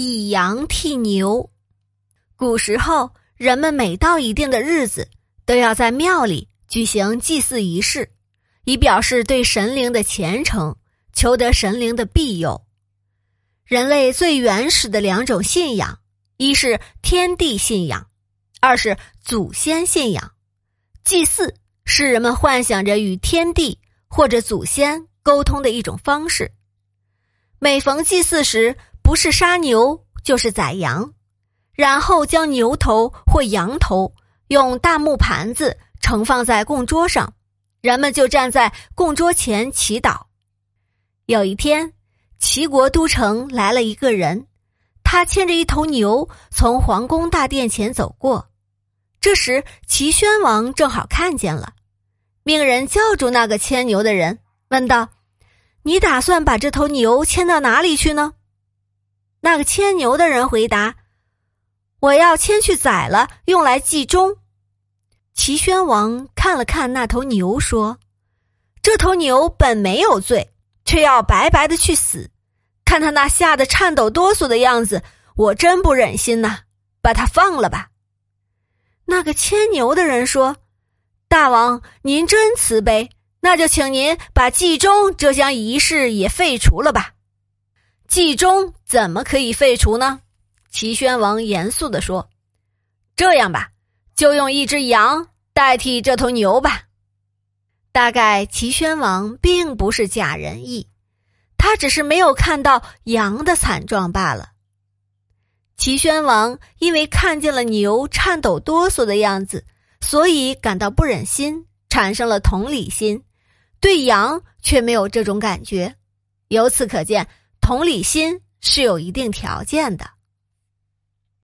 以羊替牛。古时候，人们每到一定的日子，都要在庙里举行祭祀仪式，以表示对神灵的虔诚，求得神灵的庇佑。人类最原始的两种信仰，一是天地信仰，二是祖先信仰。祭祀是人们幻想着与天地或者祖先沟通的一种方式。每逢祭祀时，不是杀牛就是宰羊，然后将牛头或羊头用大木盘子盛放在供桌上，人们就站在供桌前祈祷。有一天，齐国都城来了一个人，他牵着一头牛从皇宫大殿前走过。这时，齐宣王正好看见了，命人叫住那个牵牛的人，问道：“你打算把这头牛牵到哪里去呢？”那个牵牛的人回答：“我要牵去宰了，用来祭钟。”齐宣王看了看那头牛，说：“这头牛本没有罪，却要白白的去死。看他那吓得颤抖哆嗦的样子，我真不忍心呐，把他放了吧。”那个牵牛的人说：“大王，您真慈悲，那就请您把祭钟这项仪式也废除了吧。”祭中怎么可以废除呢？齐宣王严肃地说：“这样吧，就用一只羊代替这头牛吧。”大概齐宣王并不是假仁义，他只是没有看到羊的惨状罢了。齐宣王因为看见了牛颤抖哆嗦的样子，所以感到不忍心，产生了同理心，对羊却没有这种感觉。由此可见。同理心是有一定条件的。